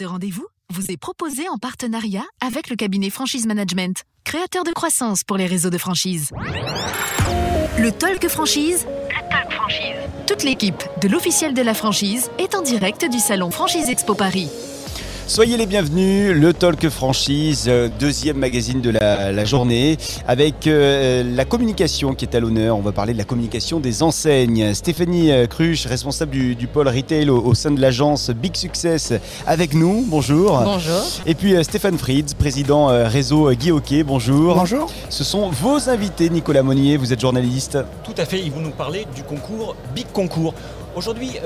Ce rendez-vous vous est proposé en partenariat avec le cabinet Franchise Management, créateur de croissance pour les réseaux de franchise. Le Talk Franchise. Le Talk Franchise. Toute l'équipe de l'officiel de la franchise est en direct du salon Franchise Expo Paris. Soyez les bienvenus, le Talk Franchise, euh, deuxième magazine de la, journée, avec euh, la communication qui est à l'honneur. On va parler de la communication des enseignes. Stéphanie euh, Cruche, responsable du, pôle retail au, sein de l'agence Big Success, avec nous. Bonjour. Bonjour. Et puis Stéphane Fritz, président réseau Guy Hockey. Bonjour. Bonjour. Ce sont vos invités, Nicolas Monnier, vous êtes journaliste. Tout à fait, ils vont nous parler du concours Big Concours. Aujourd'hui,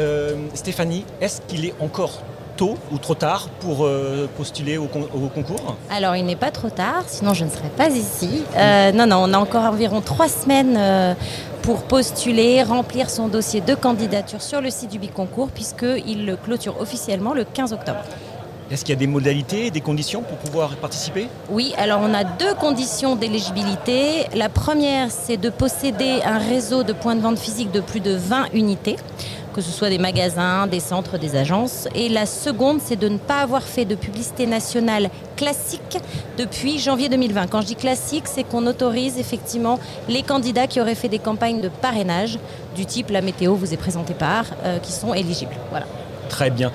Stéphanie, est-ce qu'il est encore tôt ou trop tard pour euh, postuler au, concours Alors, il n'est pas trop tard, sinon je ne serais pas ici. Euh, non, non, on a encore environ trois semaines euh, pour postuler, remplir son dossier de candidature sur le site du Biconcours, puisqu'il le clôture officiellement le 15 octobre. Est-ce qu'il y a des modalités, des conditions pour pouvoir participer? Oui, alors on a deux conditions d'éligibilité. La première, c'est de posséder un réseau de points de vente physiques de plus de 20 unités que ce soit des magasins, des centres, des agences. Et la seconde, c'est de ne pas avoir fait de publicité nationale classique depuis janvier 2020. Quand je dis classique, c'est qu'on autorise effectivement les candidats qui auraient fait des campagnes de parrainage du type La météo vous est présentée par, euh, qui sont éligibles. Voilà. Très bien.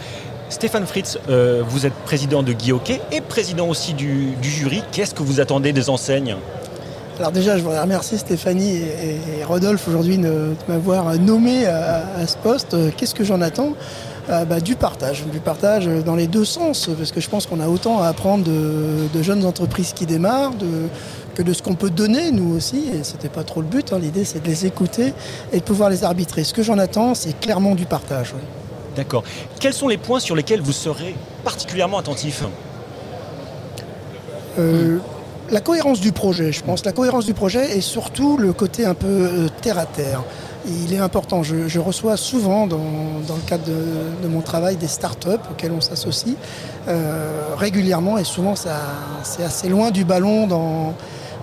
Stéphane Fritz, euh, vous êtes président de Guy et président aussi du jury. Qu'est-ce que vous attendez des enseignes? Alors déjà, je voudrais remercier Stéphanie et, Rodolphe aujourd'hui de, m'avoir nommé à, ce poste. Qu'est-ce que j'en attends? Euh, bah, Du partage, du partage dans les deux sens, parce que je pense qu'on a autant à apprendre de, jeunes entreprises qui démarrent, que de ce qu'on peut donner nous aussi, et ce n'était pas trop le but, hein. l'idée c'est de les écouter et de pouvoir les arbitrer. Ce que j'en attends, c'est clairement du partage. D'accord. Quels sont les points sur lesquels vous serez particulièrement attentif? Euh, la cohérence du projet, je pense. La cohérence du projet et surtout le côté un peu euh, terre à terre. Il est important. Je, reçois souvent, dans, le cadre de, mon travail, des startups auxquelles on s'associe euh, régulièrement et souvent c'est assez loin du ballon dans,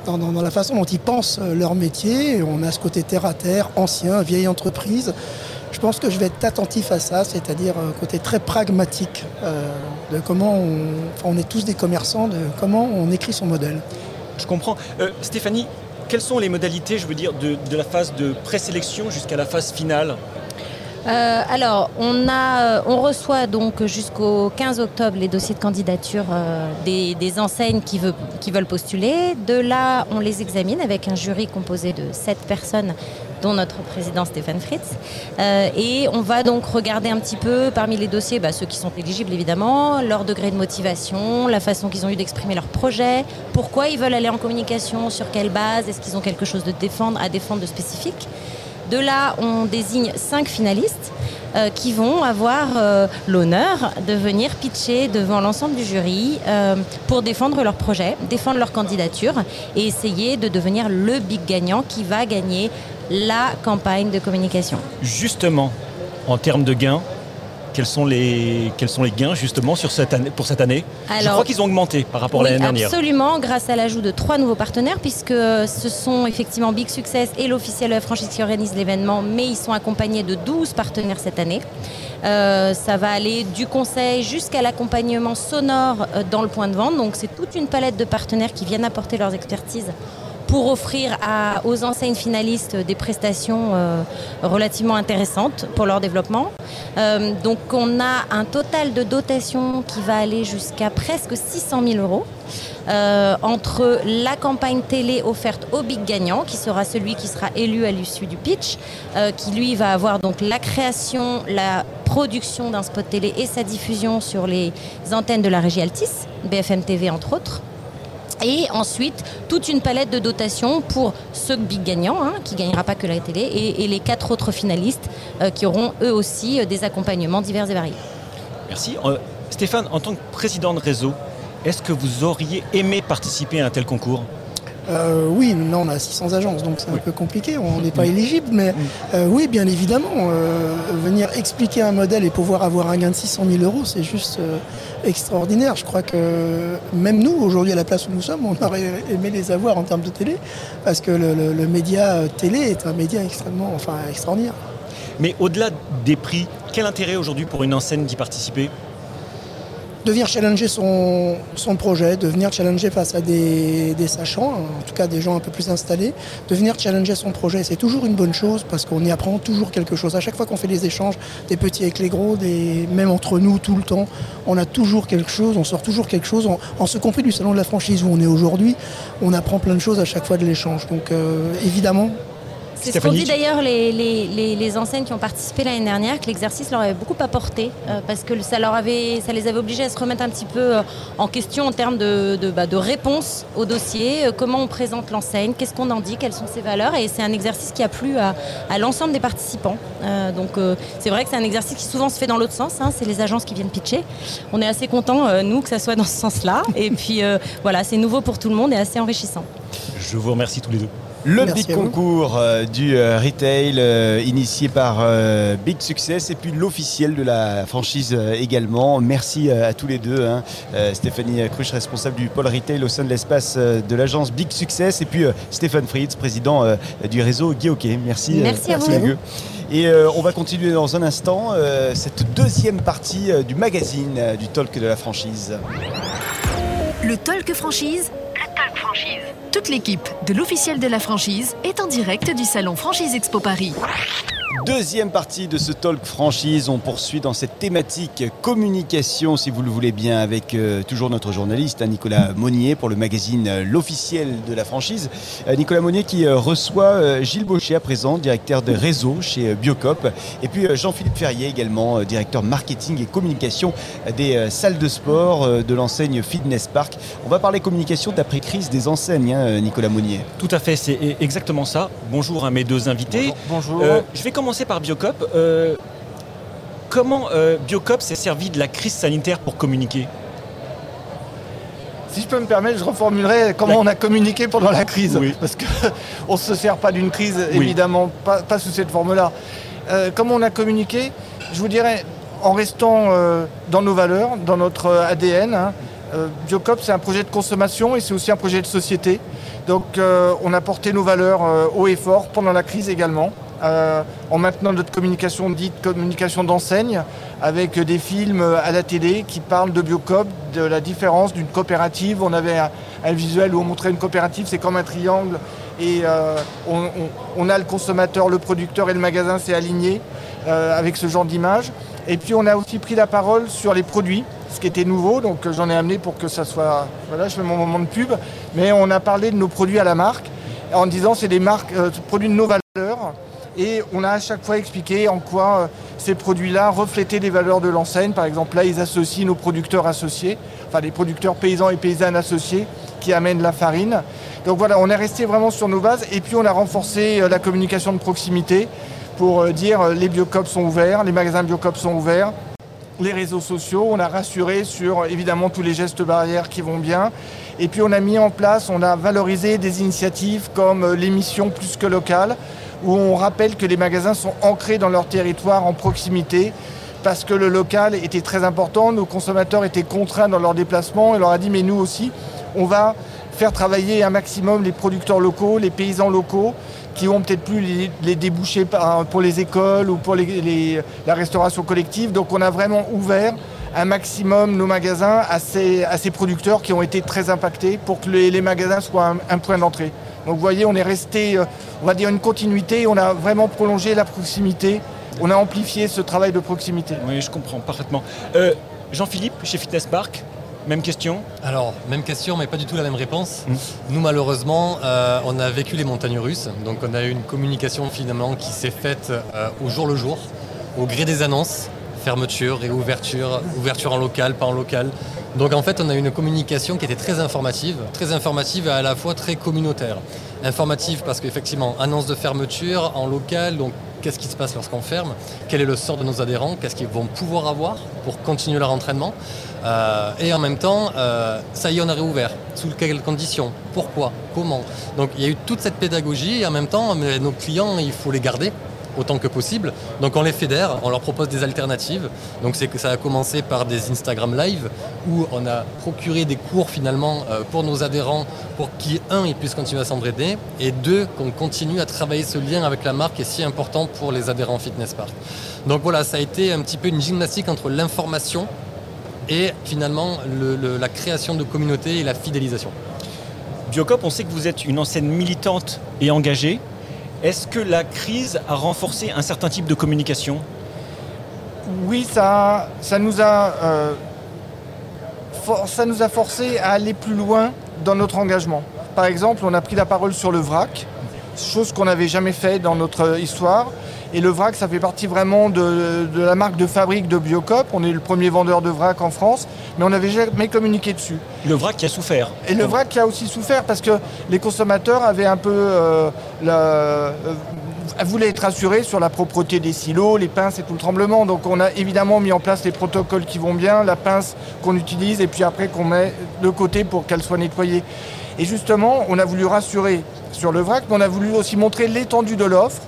dans, la façon dont ils pensent leur métier. On a ce côté terre à terre, ancien, vieille entreprise. Je pense que je vais être attentif à ça, c'est-à-dire un côté très pragmatique euh, de comment on, on est tous des commerçants, de comment on écrit son modèle. Je comprends. Euh, Stéphanie, quelles sont les modalités, je veux dire, de, la phase de présélection jusqu'à la phase finale? Euh, alors, on, a, on reçoit donc jusqu'au 15 octobre les dossiers de candidature des, enseignes qui, qui, veulent postuler. De là, on les examine avec un jury composé de 7 personnes dont notre président Stéphane Fritz. Euh, et on va donc regarder un petit peu parmi les dossiers, bah, ceux qui sont éligibles évidemment, leur degré de motivation, la façon qu'ils ont eu d'exprimer leur projet, pourquoi ils veulent aller en communication, sur quelle base, est-ce qu'ils ont quelque chose de défendre, à défendre de spécifique. De là, on désigne cinq finalistes euh, qui vont avoir euh, l'honneur de venir pitcher devant l'ensemble du jury pour défendre leur projet, défendre leur candidature et essayer de devenir le big gagnant qui va gagner la campagne de communication. Justement, en termes de gains, quels sont les, quels sont les gains justement sur cette année, pour cette année? Je crois qu'ils ont augmenté par rapport à l'année dernière. Absolument, grâce à l'ajout de trois nouveaux partenaires, puisque ce sont effectivement Big Success et l'officiel la franchise qui organisent l'événement, mais ils sont accompagnés de 12 partenaires cette année. Euh, ça va aller du conseil jusqu'à l'accompagnement sonore euh, dans le point de vente. Donc c'est toute une palette de partenaires qui viennent apporter leurs expertises pour offrir aux enseignes finalistes des prestations euh, relativement intéressantes pour leur développement. Euh, donc on a un total de dotation qui va aller jusqu'à presque 600 000 euros. Euh, entre la campagne télé offerte au big gagnant, qui sera celui qui sera élu à l'issue du pitch, qui lui va avoir donc la création, la production d'un spot télé et sa diffusion sur les antennes de la régie Altis, BFM TV entre autres. Et ensuite, toute une palette de dotations pour ce big gagnant, hein, qui ne gagnera pas que la télé, et, les quatre autres finalistes euh, qui auront eux aussi euh, des accompagnements divers et variés. Merci. Euh, Stéphane, en tant que président de réseau, est-ce que vous auriez aimé participer à un tel concours? Euh, oui, là on a 600 agences, donc c'est un peu compliqué, on n'est pas éligible, mais euh, oui, bien évidemment, euh, venir expliquer un modèle et pouvoir avoir un gain de 600 000 euros, c'est juste extraordinaire. Je crois que même nous, aujourd'hui à la place où nous sommes, on aurait aimé les avoir en termes de télé, parce que le, média télé est un média extrêmement, enfin extraordinaire. Mais au-delà des prix, quel intérêt aujourd'hui pour une enseigne d'y participer? De venir challenger son, projet, de venir challenger face à des, des sachants, en tout cas des gens un peu plus installés, de venir challenger son projet. C'est toujours une bonne chose parce qu'on y apprend toujours quelque chose. À chaque fois qu'on fait des échanges, des petits avec les gros, des, même entre nous tout le temps, on a toujours quelque chose, on sort toujours quelque chose. En, en ce compris du salon de la franchise où on est aujourd'hui, on apprend plein de choses à chaque fois de l'échange. Donc euh, évidemment, c'est ce qu'ont dit d'ailleurs les, les, les, les, enseignes qui ont participé l'année dernière, que l'exercice leur avait beaucoup apporté, euh, parce que ça, leur avait, ça les avait obligés à se remettre un petit peu euh, en question en termes de, de, bah, de réponse au dossier, euh, comment on présente l'enseigne, qu'est-ce qu'on en dit, quelles sont ses valeurs, et c'est un exercice qui a plu à, à l'ensemble des participants. Donc c'est vrai que c'est un exercice qui souvent se fait dans l'autre sens, hein, c'est les agences qui viennent pitcher. On est assez contents, nous, que ça soit dans ce sens-là, et puis voilà, c'est nouveau pour tout le monde et assez enrichissant. Je vous remercie tous les deux. Le Merci big concours euh, du euh, retail euh, initié par euh, Big Success et puis l'officiel de la franchise euh, également. Merci à tous les deux. Hein. Stéphanie Cruche, responsable du pôle retail au sein de l'espace de l'agence Big Success et puis Stéphane Fritz, président du réseau Guihoké. Merci, merci, à vous. Et on va continuer dans un instant cette deuxième partie du magazine du talk de la franchise. Le talk franchise. Le talk franchise. Toute l'équipe de l'officiel de la franchise est en direct du salon Franchise Expo Paris. Deuxième partie de ce talk franchise, on poursuit dans cette thématique communication, si vous le voulez bien, avec euh, toujours notre journaliste hein, Nicolas Monnier pour le magazine euh, L'officiel de la franchise. Euh, Nicolas Monnier qui euh, reçoit euh, Gilles Baucher à présent, directeur de réseau chez Biocop, et puis Jean-Philippe Ferrier également, directeur marketing et communication des salles de sport de l'enseigne Fitness Park. On va parler communication d'après-crise des enseignes, hein, Nicolas Monnier. Tout à fait, c'est exactement ça. Bonjour à mes deux invités. Bonjour. Bonjour. je vais commencer par Biocop. Euh, comment euh, Biocop s'est servi de la crise sanitaire pour communiquer? Si je peux me permettre, je reformulerai comment on a communiqué pendant la crise. Oui. Parce qu'on ne se sert pas d'une crise, oui. évidemment, pas, pas, sous cette forme-là. Euh, comment on a communiqué? Je vous dirais, en restant euh, dans nos valeurs, dans notre ADN. Hein, euh, Biocop, c'est un projet de consommation et c'est aussi un projet de société. Donc on a porté nos valeurs haut et fort pendant la crise également. Euh, en maintenant notre communication dite communication d'enseigne avec des films à la télé qui parlent de Biocop, de la différence d'une coopérative. On avait un, visuel où on montrait une coopérative, c'est comme un triangle et euh, on, a le consommateur, le producteur et le magasin, c'est aligné euh, avec ce genre d'image. Et puis on a aussi pris la parole sur les produits, ce qui était nouveau, donc j'en ai amené pour que ça soit... Voilà, je fais mon moment de pub, mais on a parlé de nos produits à la marque en disant c'est des marques, produits de nos valeurs et on a à chaque fois expliqué en quoi euh, ces produits-là reflétaient les valeurs de l'enseigne. Par exemple, là, ils associent nos producteurs associés, enfin les producteurs paysans et paysannes associés qui amènent la farine. Donc voilà, on est resté vraiment sur nos bases et puis on a renforcé euh, la communication de proximité pour euh, dire les biocops sont ouverts, les magasins biocops sont ouverts, les réseaux sociaux, on a rassuré sur évidemment tous les gestes barrières qui vont bien. Et puis on a mis en place, on a valorisé des initiatives comme l'émission plus que locale, où on rappelle que les magasins sont ancrés dans leur territoire en proximité parce que le local était très important, nos consommateurs étaient contraints dans leur déplacement et leur a dit mais nous aussi on va faire travailler un maximum les producteurs locaux, les paysans locaux qui ont peut-être plus les, débouchés pour les écoles ou pour la restauration collective. Donc on a vraiment ouvert un maximum nos magasins à ces, producteurs qui ont été très impactés pour que les, magasins soient un point d'entrée. Donc vous voyez, on est resté, euh, on va dire, une continuité, on a vraiment prolongé la proximité, on a amplifié ce travail de proximité. Oui, je comprends parfaitement. Euh, Jean-Philippe, chez Fitness Park, même question Alors, même question, mais pas du tout la même réponse. Mmh. Nous, malheureusement, euh, on a vécu les montagnes russes, donc on a eu une communication finalement qui s'est faite euh, au jour le jour, au gré des annonces, fermeture, réouverture, ouverture en local, pas en local. Donc en fait, on a une communication qui était très informative, très informative et à la fois très communautaire. Informative parce qu'effectivement, annonce de fermeture en local, donc qu'est-ce qui se passe lorsqu'on ferme, quel est le sort de nos adhérents, qu'est-ce qu'ils vont pouvoir avoir pour continuer leur entraînement? Euh, et en même temps, euh, ça y est, on a réouvert. Sous quelles conditions? Pourquoi? Comment? Donc il y a eu toute cette pédagogie et en même temps, nos clients, il faut les garder autant que possible. Donc on les fédère, on leur propose des alternatives. Donc c'est que ça a commencé par des Instagram Live où on a procuré des cours finalement euh, pour nos adhérents pour qui un ils puissent continuer à s'entraider et deux qu'on continue à travailler ce lien avec la marque qui est si important pour les adhérents Fitness Park. Donc voilà, ça a été un petit peu une gymnastique entre l'information et finalement la création de communautés et la fidélisation. Biocop, on sait que vous êtes une enseigne militante et engagée. Est-ce que la crise a renforcé un certain type de communication? Oui, ça, nous a, euh, ça nous a forcé à aller plus loin dans notre engagement. Par exemple, on a pris la parole sur le vrac, chose qu'on n'avait jamais fait dans notre histoire. Et le vrac, ça fait partie vraiment de, la marque de fabrique de Biocop. On est le premier vendeur de vrac en France, mais on n'avait jamais communiqué dessus. Le vrac qui a souffert. Et le vrac qui a aussi souffert parce que les consommateurs avaient un peu euh, euh, voulaient être rassurés sur la propreté des silos, les pinces et tout le tremblement. Donc on a évidemment mis en place les protocoles qui vont bien, la pince qu'on utilise et puis après qu'on met de côté pour qu'elle soit nettoyée. Et justement, on a voulu rassurer sur le vrac, mais on a voulu aussi montrer l'étendue de l'offre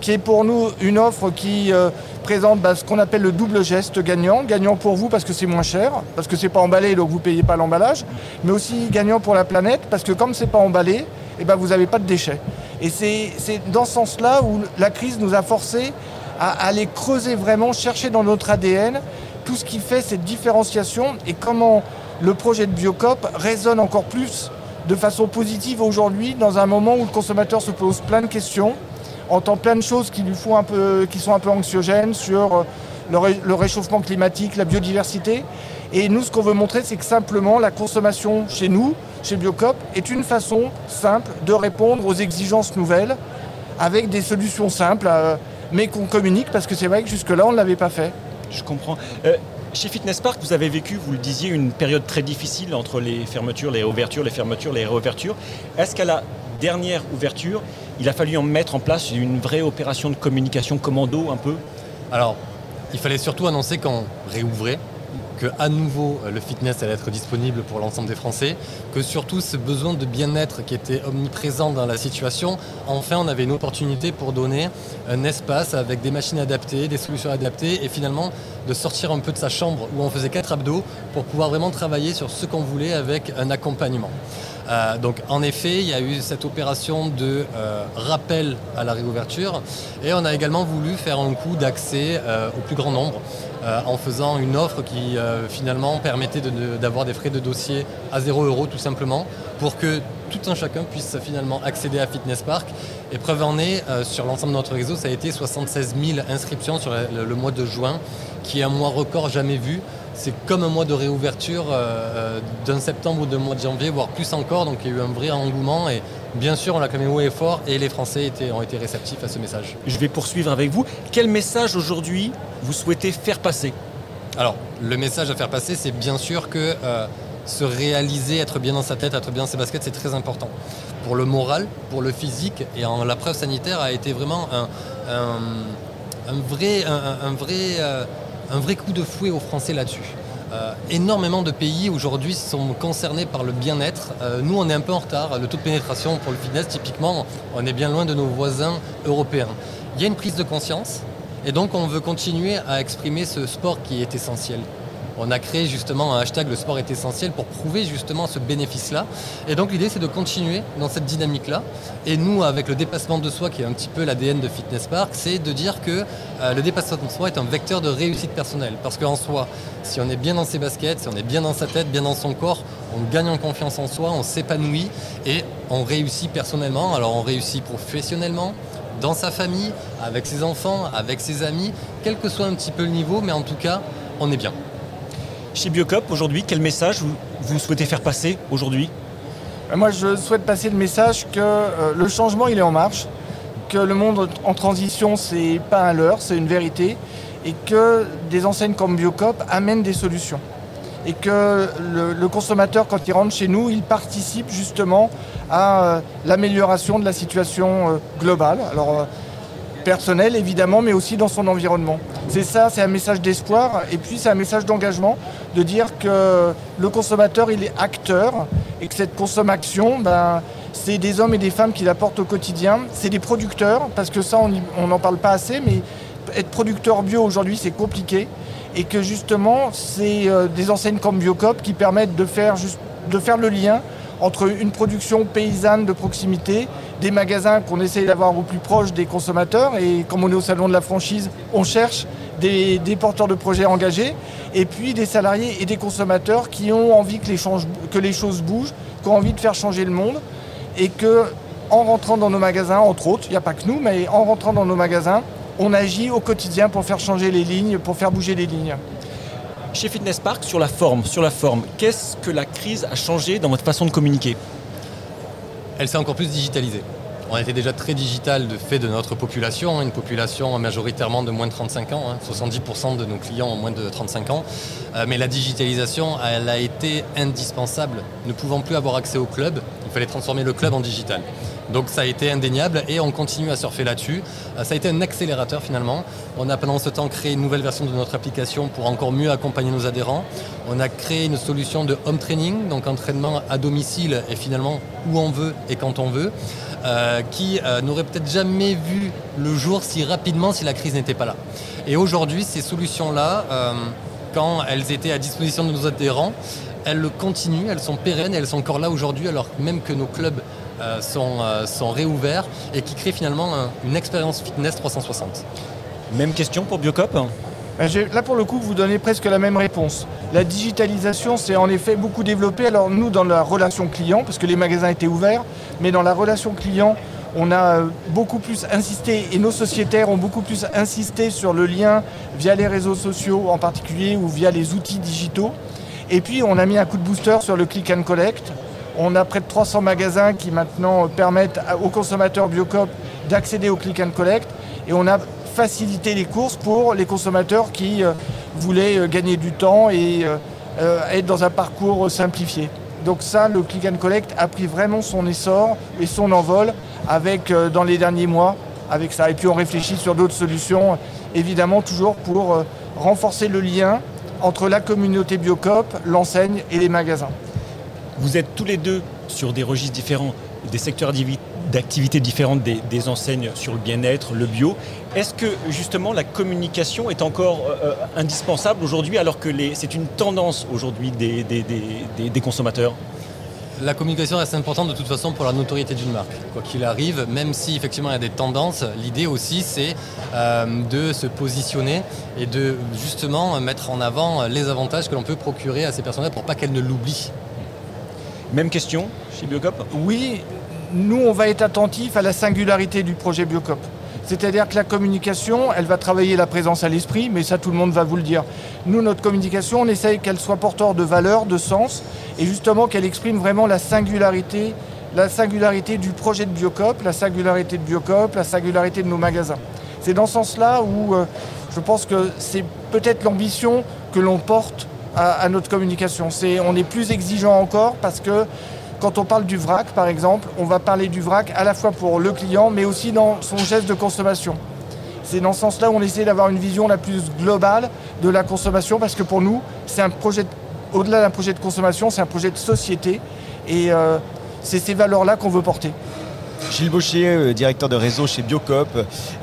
qui est pour nous une offre qui euh, présente bah, ce qu'on appelle le double geste gagnant. Gagnant pour vous parce que c'est moins cher, parce que c'est pas emballé, donc vous ne payez pas l'emballage, mais aussi gagnant pour la planète parce que comme c'est pas emballé, eh ben, vous n'avez pas de déchets. Et c'est dans ce sens-là où la crise nous a forcé à aller creuser vraiment, chercher dans notre ADN tout ce qui fait cette différenciation et comment le projet de Biocop résonne encore plus de façon positive aujourd'hui dans un moment où le consommateur se pose plein de questions entend plein de choses qui lui font un peu, qui sont un peu anxiogènes sur euh, le, réchauffement climatique, la biodiversité. Et nous, ce qu'on veut montrer, c'est que simplement la consommation chez nous, chez Biocop, est une façon simple de répondre aux exigences nouvelles avec des solutions simples, euh, mais qu'on communique parce que c'est vrai que jusque-là, on ne l'avait pas fait. Je comprends. Euh, chez Fitness Park, vous avez vécu, vous le disiez, une période très difficile entre les fermetures, les réouvertures, les fermetures, les réouvertures. Est-ce qu'à la dernière ouverture, il a fallu en mettre en place une vraie opération de communication commando un peu Alors, il fallait surtout annoncer qu'on réouvrait, que à nouveau le fitness allait être disponible pour l'ensemble des Français, que surtout ce besoin de bien-être qui était omniprésent dans la situation, enfin on avait une opportunité pour donner un espace avec des machines adaptées, des solutions adaptées et finalement de sortir un peu de sa chambre où on faisait quatre abdos pour pouvoir vraiment travailler sur ce qu'on voulait avec un accompagnement. Euh, donc en effet, il y a eu cette opération de euh, rappel à la réouverture et on a également voulu faire un coup d'accès euh, au plus grand nombre en faisant une offre qui finalement permettait d'avoir des frais de dossier à 0 euros tout simplement pour que tout un chacun puisse finalement accéder à Fitness Park. Et preuve en est, sur l'ensemble de notre réseau, ça a été 76 000 inscriptions sur le mois de juin, qui est un mois record jamais vu c'est comme un mois de réouverture euh, euh, d'un septembre ou d'un mois de janvier, voire plus encore. Donc il y a eu un vrai engouement et bien sûr on l'a clamé haut et fort et les Français ont été réceptifs à ce message. Je vais poursuivre avec vous. Quel message aujourd'hui vous souhaitez faire passer? Alors le message à faire passer c'est bien sûr que euh, se réaliser, être bien dans sa tête, être bien dans ses baskets, c'est très important. Pour le moral, pour le physique, et en, la preuve sanitaire a été vraiment un, vrai, un, vrai un vrai coup de fouet aux Français là-dessus. Euh, énormément de pays aujourd'hui sont concernés par le bien-être. Euh, nous, on est un peu en retard. Le taux de pénétration pour le fitness, typiquement, on est bien loin de nos voisins européens. Il y a une prise de conscience et donc on veut continuer à exprimer ce sport qui est essentiel on a créé justement un hashtag le sport est essentiel pour prouver justement ce bénéfice-là. Et donc l'idée c'est de continuer dans cette dynamique-là. Et nous, avec le dépassement de soi qui est un petit peu l'ADN de Fitness Park, c'est de dire que euh, le dépassement de soi est un vecteur de réussite personnelle. Parce qu'en soi, si on est bien dans ses baskets, si on est bien dans sa tête, bien dans son corps, on gagne en confiance en soi, on s'épanouit et on réussit personnellement. Alors on réussit professionnellement, dans sa famille, avec ses enfants, avec ses amis, quel que soit un petit peu le niveau, mais en tout cas, on est bien. Chez Biocop, aujourd'hui, quel message vous, souhaitez faire passer aujourd'hui? Euh, Moi, je souhaite passer le message que euh, le changement, il est en marche, que le monde en transition, c'est pas un leurre, c'est une vérité, et que des enseignes comme Biocop amènent des solutions. Et que le, consommateur, quand il rentre chez nous, il participe justement à euh, l'amélioration de la situation globale. Alors, personnel évidemment, mais aussi dans son environnement. C'est ça, c'est un message d'espoir et puis c'est un message d'engagement de dire que le consommateur il est acteur et que cette consommation, ben, c'est des hommes et des femmes qui l'apportent au quotidien, c'est des producteurs, parce que ça on n'en parle pas assez, mais être producteur bio aujourd'hui c'est compliqué et que justement c'est euh, des enseignes comme Biocop qui permettent de faire, de faire le lien entre une production paysanne de proximité, des magasins qu'on essaye d'avoir au plus proche des consommateurs. Et comme on est au salon de la franchise, on cherche des, porteurs de projets engagés, et puis des salariés et des consommateurs qui ont envie que les, choses bougent, qui ont envie de faire changer le monde, et que en rentrant dans nos magasins, entre autres, il n'y a pas que nous, mais en rentrant dans nos magasins, on agit au quotidien pour faire changer les lignes, pour faire bouger les lignes. Chez Fitness Park, sur la forme, sur la forme, qu'est-ce que la crise a changé dans votre façon de communiquer? Elle s'est encore plus digitalisée. On était déjà très digital de fait de notre population, une population majoritairement de moins de 35 ans. 70% hein. de nos clients ont moins de 35 ans. Euh, mais la digitalisation, elle a été indispensable. Ne pouvant plus avoir accès au club, il fallait transformer le club en digital. Donc ça a été indéniable et on continue à surfer là-dessus. Euh, ça a été un accélérateur finalement. On a pendant ce temps créé une nouvelle version de notre application pour encore mieux accompagner nos adhérents. On a créé une solution de home training, donc entraînement à domicile et finalement où on veut et quand on veut, euh, qui euh, n'aurait peut-être jamais vu le jour si rapidement si la crise n'était pas là. Et aujourd'hui, ces solutions-là, quand elles étaient à disposition de nos adhérents, elles continuent, elles sont pérennes, elles sont encore là aujourd'hui alors même que nos clubs euh, sont, euh, sont réouverts et qui créent finalement une expérience fitness 360. Même question pour Biocop? Ben, Là pour le coup vous donnez presque la même réponse. La digitalisation s'est en effet beaucoup développée. Alors nous dans la relation client, parce que les magasins étaient ouverts, mais dans la relation client, on a euh, beaucoup plus insisté et nos sociétaires ont beaucoup plus insisté sur le lien via les réseaux sociaux en particulier ou via les outils digitaux. Et puis on a mis un coup de booster sur le click and collect on a près de 300 magasins qui maintenant permettent aux consommateurs Biocop d'accéder au click and collect et on a facilité les courses pour les consommateurs qui euh, voulaient euh, gagner du temps et euh, être dans un parcours simplifié. Donc ça, le click and collect a pris vraiment son essor et son envol avec dans les derniers mois avec ça. Et puis on réfléchit sur d'autres solutions, évidemment toujours pour renforcer le lien entre la communauté Biocop, l'enseigne et les magasins. Vous êtes tous les deux sur des registres différents, des secteurs d'activité différentes des, enseignes sur le bien-être, le bio. Est-ce que justement la communication est encore euh, euh, indispensable aujourd'hui alors que c'est une tendance aujourd'hui des, consommateurs? La communication reste importante de toute façon pour la notoriété d'une marque. Quoi qu'il arrive, même si effectivement il y a des tendances, l'idée aussi c'est euh, de se positionner et de justement mettre en avant les avantages que l'on peut procurer à ces personnes-là pour pas qu'elles ne l'oublient. Même question chez Biocop Oui, nous on va être attentif à la singularité du projet Biocop. C'est-à-dire que la communication, elle va travailler la présence à l'esprit, mais ça tout le monde va vous le dire. Nous, notre communication, on essaye qu'elle soit porteur de valeur, de sens, et justement qu'elle exprime vraiment la singularité, la singularité du projet de Biocop, la singularité de Biocop, la singularité de nos magasins. C'est dans ce sens-là où euh, je pense que c'est peut-être l'ambition que l'on porte à, notre communication. on est plus exigeant encore parce que quand on parle du vrac, par exemple, on va parler du vrac à la fois pour le client, mais aussi dans son geste de consommation. C'est dans ce sens-là où on essaie d'avoir une vision la plus globale de la consommation, parce que pour nous, c'est un projet, au-delà d'un projet de consommation, c'est un projet de société, et euh, c'est ces valeurs-là qu'on veut porter. Gilles Baucher, euh, directeur de réseau chez Biocop.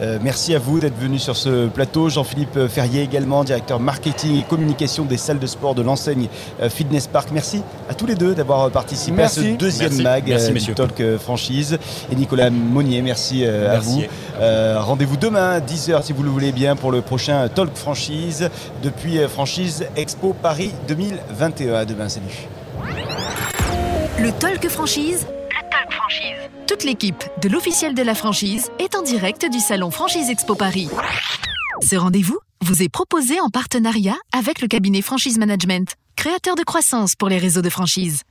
Euh, merci à vous d'être venu sur ce plateau. Jean-Philippe Ferrier également, directeur marketing et communication des salles de sport de l'enseigne euh, Fitness Park. Merci à tous les deux d'avoir participé à ce deuxième mag merci, Talk Franchise. Et Nicolas Monnier, merci, à vous. Rendez-vous demain à 10h si vous le voulez bien pour le prochain Talk Franchise depuis Franchise Expo Paris 2021. À demain, salut. Le Talk Franchise toute l'équipe de l'officiel de la franchise est en direct du salon Franchise Expo Paris. Ce rendez-vous vous est proposé en partenariat avec le cabinet Franchise Management, créateur de croissance pour les réseaux de franchise.